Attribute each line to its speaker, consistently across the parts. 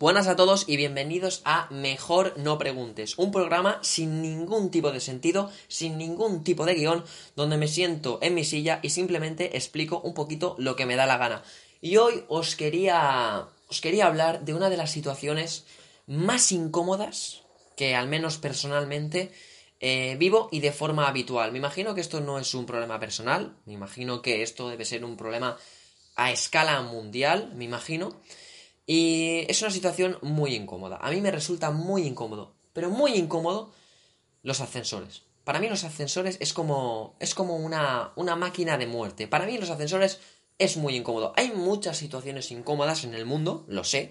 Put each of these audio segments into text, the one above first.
Speaker 1: Buenas a todos y bienvenidos a Mejor No Preguntes, un programa sin ningún tipo de sentido, sin ningún tipo de guion, donde me siento en mi silla y simplemente explico un poquito lo que me da la gana. Y hoy os quería, os quería hablar de una de las situaciones más incómodas que al menos personalmente eh, vivo y de forma habitual. Me imagino que esto no es un problema personal, me imagino que esto debe ser un problema a escala mundial, me imagino. Y es una situación muy incómoda. A mí me resulta muy incómodo, pero muy incómodo los ascensores. Para mí los ascensores es como es como una, una máquina de muerte. Para mí los ascensores es muy incómodo. Hay muchas situaciones incómodas en el mundo, lo sé.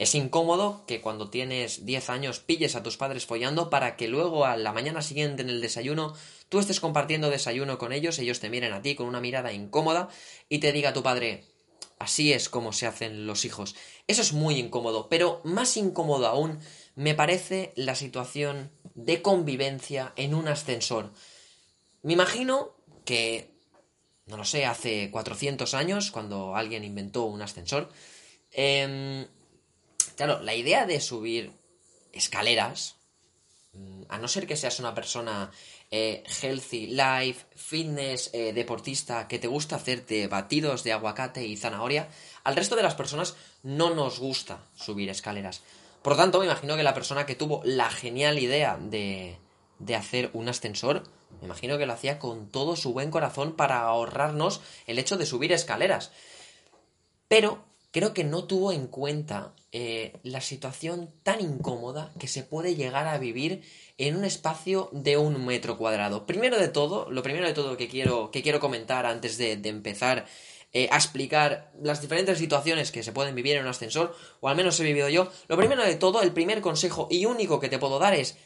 Speaker 1: Es incómodo que cuando tienes 10 años pilles a tus padres follando para que luego a la mañana siguiente en el desayuno tú estés compartiendo desayuno con ellos, ellos te miren a ti con una mirada incómoda y te diga tu padre, Así es como se hacen los hijos. Eso es muy incómodo, pero más incómodo aún me parece la situación de convivencia en un ascensor. Me imagino que, no lo sé, hace 400 años, cuando alguien inventó un ascensor, eh, claro, la idea de subir escaleras, mm, a no ser que seas una persona eh, healthy life, fitness, eh, deportista, que te gusta hacerte batidos de aguacate y zanahoria, al resto de las personas no nos gusta subir escaleras. Por lo tanto, me imagino que la persona que tuvo la genial idea de, de hacer un ascensor, me imagino que lo hacía con todo su buen corazón para ahorrarnos el hecho de subir escaleras. Pero creo que no tuvo en cuenta eh, la situación tan incómoda que se puede llegar a vivir en un espacio de un metro cuadrado. Primero de todo, lo primero de todo que quiero, que quiero comentar antes de, empezar eh, a explicar las diferentes situaciones que se pueden vivir en un ascensor, o al menos he vivido yo, lo primero de todo, el primer consejo y único que te puedo dar es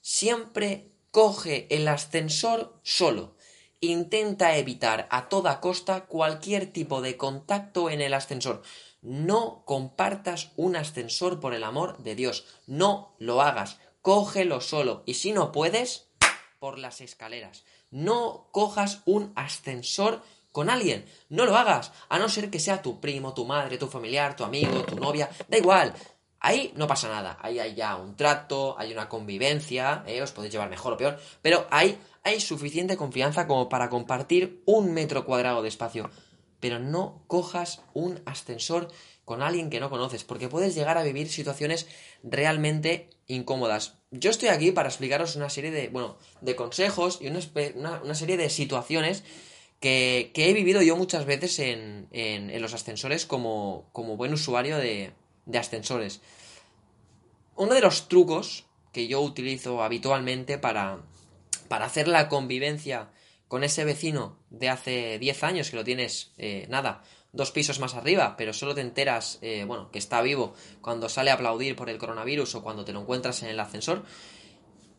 Speaker 1: siempre coge el ascensor solo. Intenta evitar a toda costa cualquier tipo de contacto en el ascensor. No compartas un ascensor por el amor de Dios. No lo hagas cógelo solo. Y si no puedes, por las escaleras. No cojas un ascensor con alguien. No lo hagas. A no ser que sea tu primo, tu madre, tu familiar, tu amigo, tu novia. Da igual. Ahí no pasa nada. Ahí hay ya un trato, hay una convivencia. Eh, os podéis llevar mejor o peor. Pero ahí hay suficiente confianza como para compartir un metro cuadrado de espacio. Pero no cojas un ascensor con alguien que no conoces, porque puedes llegar a vivir situaciones realmente incómodas. Yo estoy aquí para explicaros una serie de, bueno, de consejos y una, una, serie de situaciones que, que, he vivido yo muchas veces en, en, en los ascensores como, como buen usuario de, de ascensores. Uno de los trucos que yo utilizo habitualmente para, para hacer la convivencia con ese vecino de hace 10 años que lo tienes, eh, nada, dos pisos más arriba, pero solo te enteras, eh, bueno, que está vivo cuando sale a aplaudir por el coronavirus o cuando te lo encuentras en el ascensor.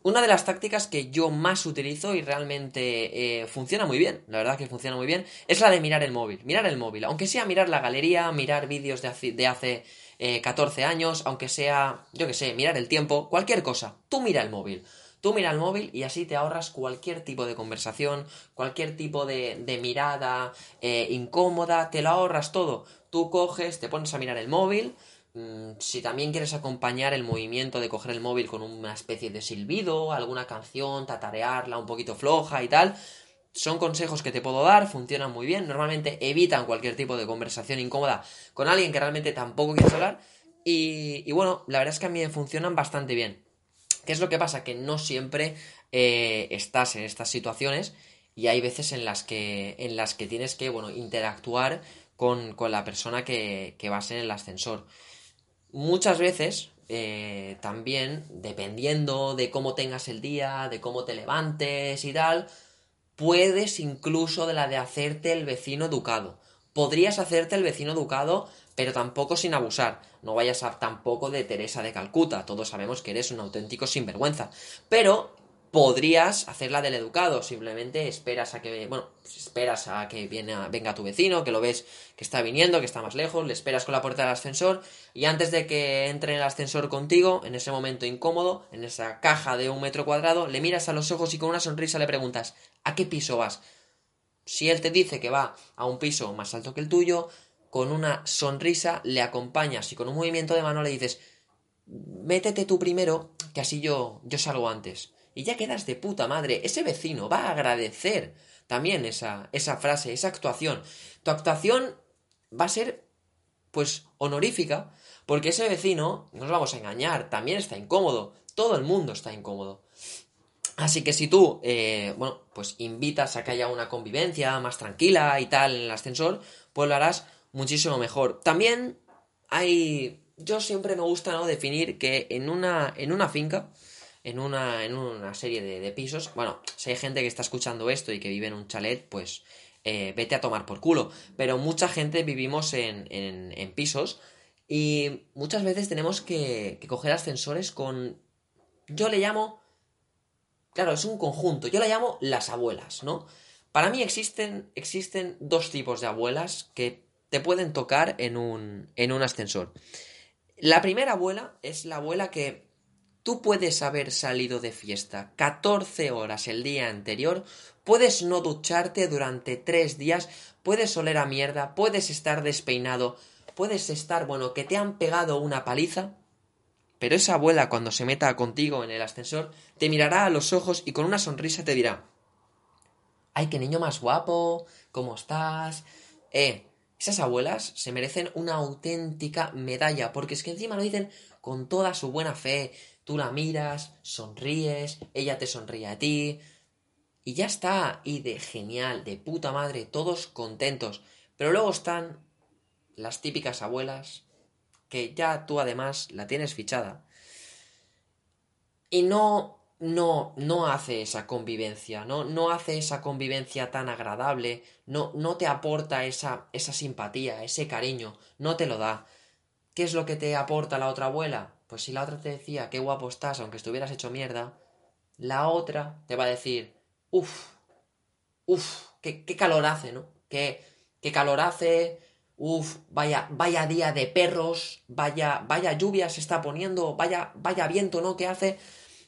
Speaker 1: Una de las tácticas que yo más utilizo y realmente eh, funciona muy bien, la verdad que funciona muy bien, es la de mirar el móvil. Mirar el móvil, aunque sea mirar la galería, mirar vídeos de hace, de hace 14 años, aunque sea, yo que sé, mirar el tiempo, cualquier cosa, tú mira el móvil. Tú mira el móvil y así te ahorras cualquier tipo de conversación, cualquier tipo de, mirada eh, incómoda, te lo ahorras todo. Tú coges, te pones a mirar el móvil, mm, si también quieres acompañar el movimiento de coger el móvil con una especie de silbido, alguna canción, tatarearla un poquito floja y tal, son consejos que te puedo dar, funcionan muy bien, normalmente evitan cualquier tipo de conversación incómoda con alguien que realmente tampoco quieres hablar y, y bueno, la verdad es que a mí funcionan bastante bien. ¿Qué es lo que pasa? Que no siempre eh, estás en estas situaciones y hay veces en las que, en las que tienes que, bueno, interactuar con, con la persona que, que vas en el ascensor. Muchas veces eh, también, dependiendo de cómo tengas el día, de cómo te levantes y tal, puedes incluso de la de hacerte el vecino educado. Podrías hacerte el vecino educado pero tampoco sin abusar. No vayas a tampoco de Teresa de Calcuta, todos sabemos que eres un auténtico sinvergüenza. Pero podrías hacerla del educado, simplemente esperas a que, bueno, pues esperas a que venga tu vecino, que lo ves que está viniendo, que está más lejos, le esperas con la puerta del ascensor y antes de que entre en el ascensor contigo, en ese momento incómodo, en esa caja de un metro cuadrado, le miras a los ojos y con una sonrisa le preguntas, ¿a qué piso vas? Si él te dice que va a un piso más alto que el tuyo, con una sonrisa le acompañas y con un movimiento de mano le dices, métete tú primero, que así yo, yo salgo antes y ya quedas de puta madre. Ese vecino va a agradecer también esa, esa frase, esa actuación. Tu actuación va a ser, pues, honorífica, porque ese vecino, no nos vamos a engañar, también está incómodo. Todo el mundo está incómodo. Así que si tú, eh, bueno, pues invitas a que haya una convivencia más tranquila y tal en el ascensor, pues lo harás muchísimo mejor. También hay, yo siempre me gusta, ¿no? Definir que en una, en una finca, en una, en una serie de, pisos. Bueno, si hay gente que está escuchando esto y que vive en un chalet, pues eh, vete a tomar por culo. Pero mucha gente vivimos en, en, pisos y muchas veces tenemos que, coger ascensores con... Yo le llamo... Claro, es un conjunto. Yo le llamo las abuelas, ¿no? Para mí existen, existen dos tipos de abuelas que te pueden tocar en un, en un ascensor. La primera abuela es la abuela que Tú puedes haber salido de fiesta 14 horas el día anterior, puedes no ducharte durante 3 días, puedes oler a mierda, puedes estar despeinado, puedes estar, bueno, que te han pegado una paliza, pero esa abuela cuando se meta contigo en el ascensor te mirará a los ojos y con una sonrisa te dirá, ¡ay, qué niño más guapo! ¿Cómo estás? Eh, esas abuelas se merecen una auténtica medalla, porque es que encima lo dicen con toda su buena fe, Tú la miras, sonríes, ella te sonríe a ti. Y ya está. Y de genial, de puta madre, todos contentos. Pero luego están las típicas abuelas, que ya tú además la tienes fichada. Y no, no, no hace esa convivencia, no, no hace esa convivencia tan agradable, no, no te aporta esa, esa simpatía, ese cariño, no te lo da. ¿Qué es lo que te aporta la otra abuela? Pues si la otra te decía qué guapo estás, aunque estuvieras hecho mierda, la otra te va a decir, uff, uff, qué, qué, calor hace, ¿no? Qué, qué calor hace, uff, vaya, vaya día de perros, vaya, vaya lluvia se está poniendo, vaya, vaya viento, ¿no? ¿Qué hace?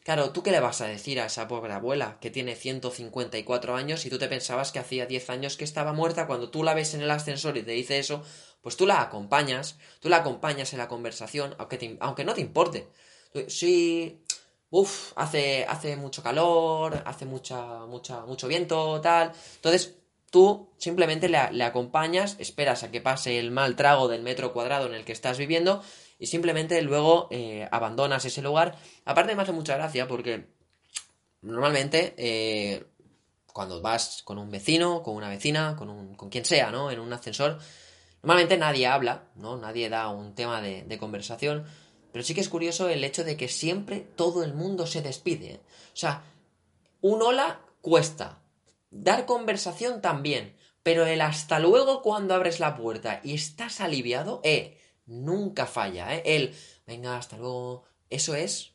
Speaker 1: Claro, ¿tú qué le vas a decir a esa pobre abuela que tiene 154 años y tú te pensabas que hacía 10 años que estaba muerta cuando tú la ves en el ascensor y te dice eso? pues tú la acompañas, tú la acompañas en la conversación, aunque, aunque no te importe. Sí, uff, hace, hace mucho calor, hace mucha, mucha, mucho viento, tal. Entonces, tú simplemente le, le, acompañas, esperas a que pase el mal trago del metro cuadrado en el que estás viviendo y simplemente luego eh, abandonas ese lugar. Aparte me hace mucha gracia porque normalmente eh, cuando vas con un vecino, con una vecina, con, un, con quien sea, ¿no? En un ascensor, Normalmente nadie habla, ¿no? Nadie da un tema de, conversación, pero sí que es curioso el hecho de que siempre todo el mundo se despide. O sea, un hola cuesta, dar conversación también, pero el hasta luego cuando abres la puerta y estás aliviado, eh, nunca falla, eh. El, venga, hasta luego, eso es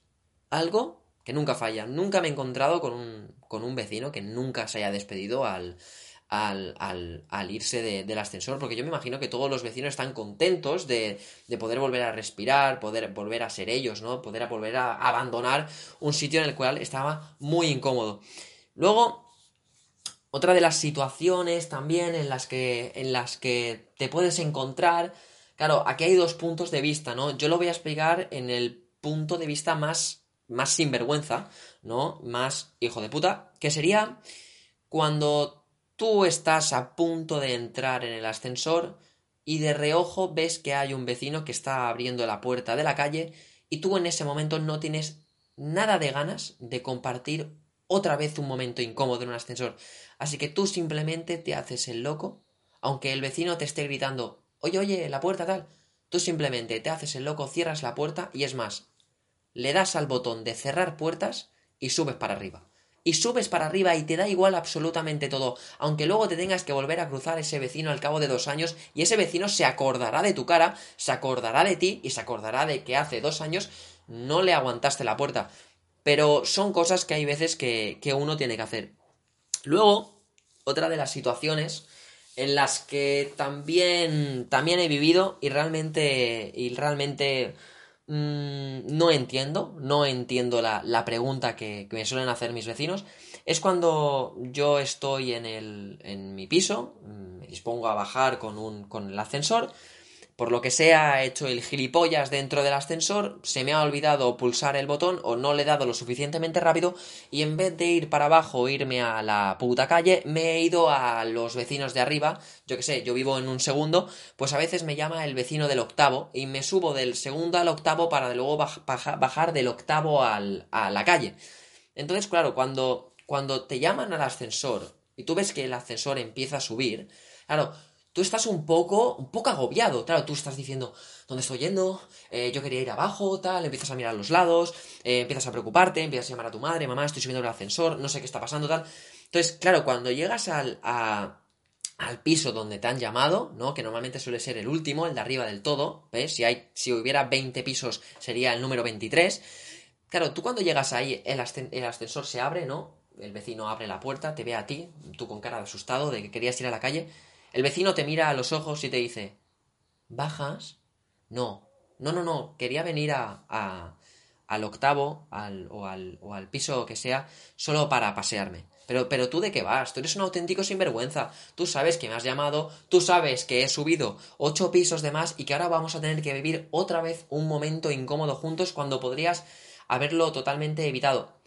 Speaker 1: algo que nunca falla. Nunca me he encontrado con un, con un vecino que nunca se haya despedido al, al, al, irse del ascensor, porque yo me imagino que todos los vecinos están contentos de, de, poder volver a respirar, poder volver a ser ellos, ¿no? Poder volver a abandonar un sitio en el cual estaba muy incómodo. Luego, otra de las situaciones también en las que, en las que te puedes encontrar, claro, aquí hay dos puntos de vista, ¿no? Yo lo voy a explicar en el punto de vista más, más sinvergüenza, ¿no? Más hijo de puta, que sería cuando Tú estás a punto de entrar en el ascensor y de reojo ves que hay un vecino que está abriendo la puerta de la calle y tú en ese momento no tienes nada de ganas de compartir otra vez un momento incómodo en un ascensor. Así que tú simplemente te haces el loco, aunque el vecino te esté gritando, oye, oye, la puerta tal. Tú simplemente te haces el loco, cierras la puerta y es más, le das al botón de cerrar puertas y subes para arriba. y subes para arriba y te da igual absolutamente todo, aunque luego te tengas que volver a cruzar ese vecino al cabo de dos años y ese vecino se acordará de tu cara, se acordará de ti y se acordará de que hace dos años no le aguantaste la puerta. Pero son cosas que hay veces que, que uno tiene que hacer. Luego, otra de las situaciones en las que también, también he vivido y realmente, y realmente mmm, no entiendo, no entiendo la, la pregunta que, que, me suelen hacer mis vecinos, es cuando yo estoy en, el, en mi piso, me dispongo a bajar con, un, con el ascensor, por lo que sea, he hecho el gilipollas dentro del ascensor, se me ha olvidado pulsar el botón o no le he dado lo suficientemente rápido y en vez de ir para abajo o irme a la puta calle, me he ido a los vecinos de arriba, yo que sé, yo vivo en un segundo, pues a veces me llama el vecino del octavo y me subo del segundo al octavo para luego bajar del octavo al, a la calle. Entonces, claro, cuando, cuando te llaman al ascensor y tú ves que el ascensor empieza a subir, claro, tú estás un poco, un poco agobiado. Claro, tú estás diciendo, ¿dónde estoy yendo? Eh, yo quería ir abajo, tal, empiezas a mirar a los lados, eh, empiezas a preocuparte, empiezas a llamar a tu madre, mamá, estoy subiendo el ascensor, no sé qué está pasando, tal. Entonces, claro, cuando llegas al, a, al piso donde te han llamado, ¿no? Que normalmente suele ser el último, el de arriba del todo, ¿ves? Si, hay, si hubiera 20 pisos sería el número 23. Claro, tú cuando llegas ahí, el, el ascensor se abre, ¿no? El vecino abre la puerta, te ve a ti, tú con cara de asustado de que querías ir a la calle el vecino te mira a los ojos y te dice, ¿bajas? No, no, no, no, quería venir a, al octavo al, o, al, o al piso que sea solo para pasearme. Pero, pero tú de qué vas? Tú eres un auténtico sinvergüenza. Tú sabes que me has llamado, tú sabes que he subido ocho pisos de más y que ahora vamos a tener que vivir otra vez un momento incómodo juntos cuando podrías haberlo totalmente evitado.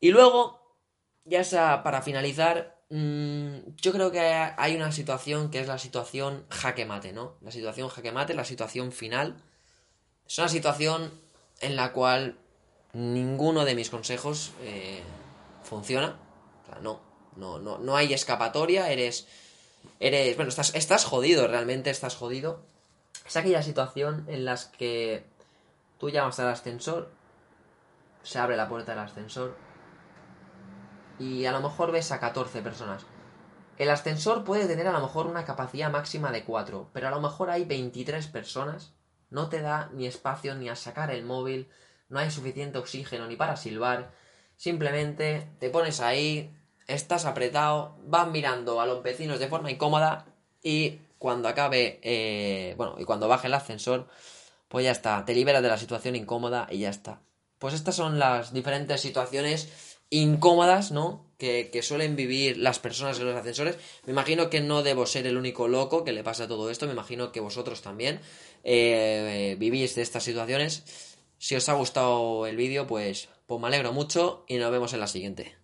Speaker 1: Y luego, ya sea para finalizar, yo creo que hay una situación que es la situación jaque mate, ¿no? La situación jaque mate, la situación final. Es una situación en la cual ninguno de mis consejos eh, funciona. O sea, no, no, no, no hay escapatoria, eres. Eres. Bueno, estás, estás jodido, realmente estás jodido. Es aquella situación en las que tú llamas al ascensor, se abre la puerta del ascensor, y a lo mejor ves a 14 personas. El ascensor puede tener a lo mejor una capacidad máxima de 4, pero a lo mejor hay 23 personas. No te da ni espacio ni a sacar el móvil, no hay suficiente oxígeno ni para silbar. Simplemente te pones ahí, estás apretado, vas mirando a los vecinos de forma incómoda y cuando acabe, eh, bueno, y cuando baje el ascensor, pues ya está, te liberas de la situación incómoda y ya está. Pues estas son las diferentes situaciones incómodas, ¿no? Que, que, suelen vivir las personas en los ascensores. Me imagino que no debo ser el único loco que le pasa todo esto. Me imagino que vosotros también eh, vivís de estas situaciones. Si os ha gustado el vídeo, pues, pues me alegro mucho y nos vemos en la siguiente.